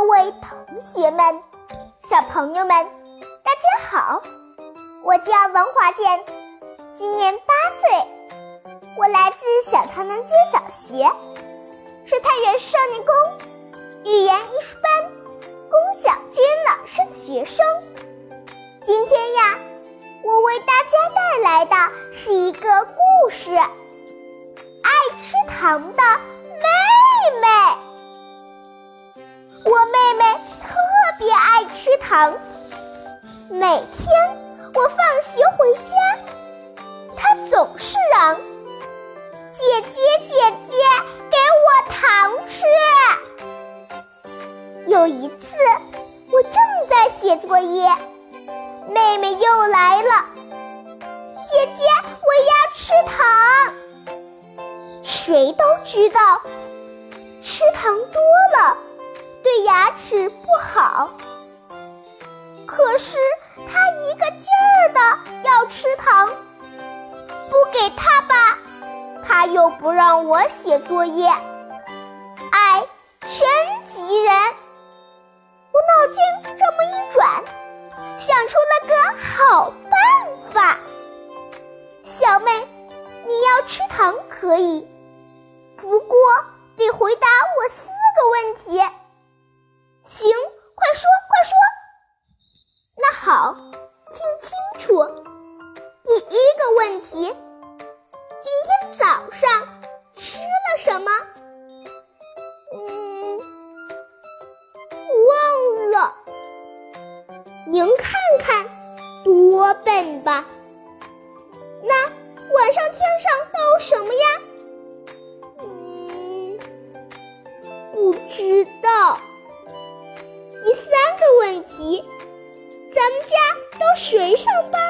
各位同学们、小朋友们，大家好！我叫王华健，今年八岁，我来自小塘南街小学，是太原少年宫语言艺术班龚小军老师的学生。今天呀，我为大家带来的是一个故事——爱吃糖的糖，每天我放学回家，她总是嚷：“姐姐，姐姐，给我糖吃。”有一次，我正在写作业，妹妹又来了：“姐姐，我要吃糖。”谁都知道，吃糖多了。对牙齿不好，吃糖，不给他吧，他又不让我写作业，哎，真急人！我脑筋这么一转，想出了个好办法。小妹，你要吃糖可以，不过得回答我四个问题。行，快说快说。那好，听清楚。第一个问题，今天早上吃了什么？嗯，忘了。您看看，多笨吧？那晚上天上都有什么呀？嗯，不知道。第三个问题，咱们家都谁上班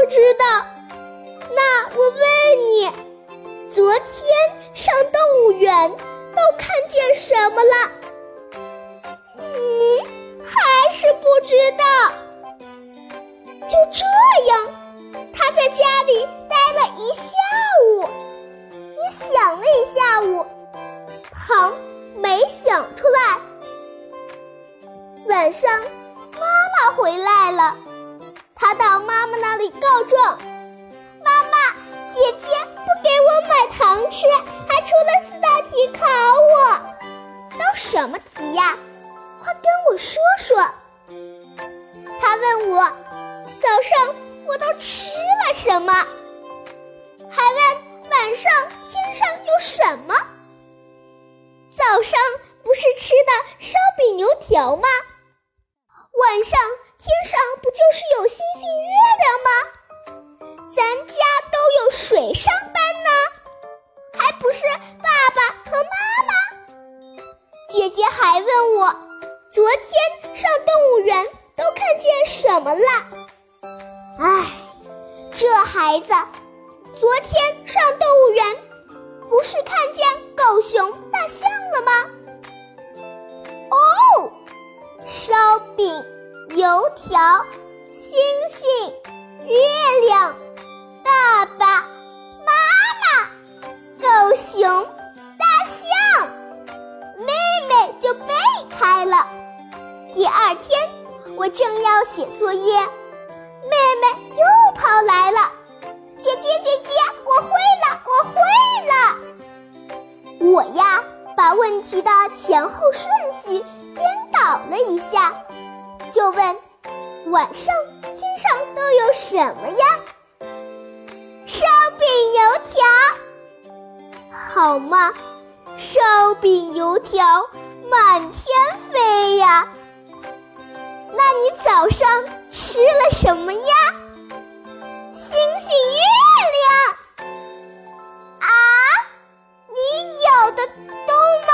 不知道。那我问你，昨天上动物园都看见什么了？嗯，还是不知道。就这样，他在家里。待了一下午，你想了一下午，糖没想出来。晚上，妈妈回来了，他到妈妈那里告状：“妈妈，姐姐不给我买糖吃，还出了四道题考我。都什么题呀？快跟我说说。”他问我：“早上我都吃了什么？”还问晚上天上有什么？早上不是吃的烧饼油条吗？晚上天上不就是有星星月亮吗？咱家都有谁上班呢？还不是爸爸和妈妈。姐姐还问我，昨天上动物园都看见什么了？唉，这孩子。昨天上动物园，不是看见狗熊、大象了吗？条星星月亮爸爸妈妈狗熊大象妹妹就背开了第二天我正要写作业妹妹又跑来了姐姐姐姐我会了我会了我呀把问题的前后顺序颠倒了一下就问晚上天上都有什么呀？”“烧饼油条。”“好嘛，烧饼油条满天飞呀！”“那你早上吃了什么呀？”“星星月亮。”啊，你咬的动吗？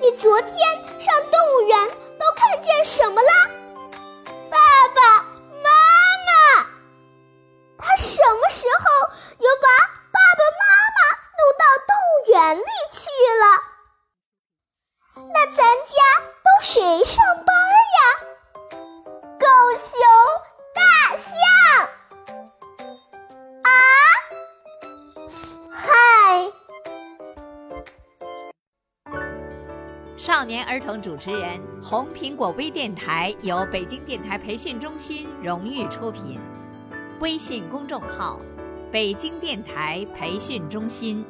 你昨天上动物园都看见什么了？园里去了？那咱家都谁上班呀？狗熊、大象啊？嗨。少年儿童主持人，红苹果微电台由北京电台培训中心荣誉出品，微信公众号：北京电台培训中心。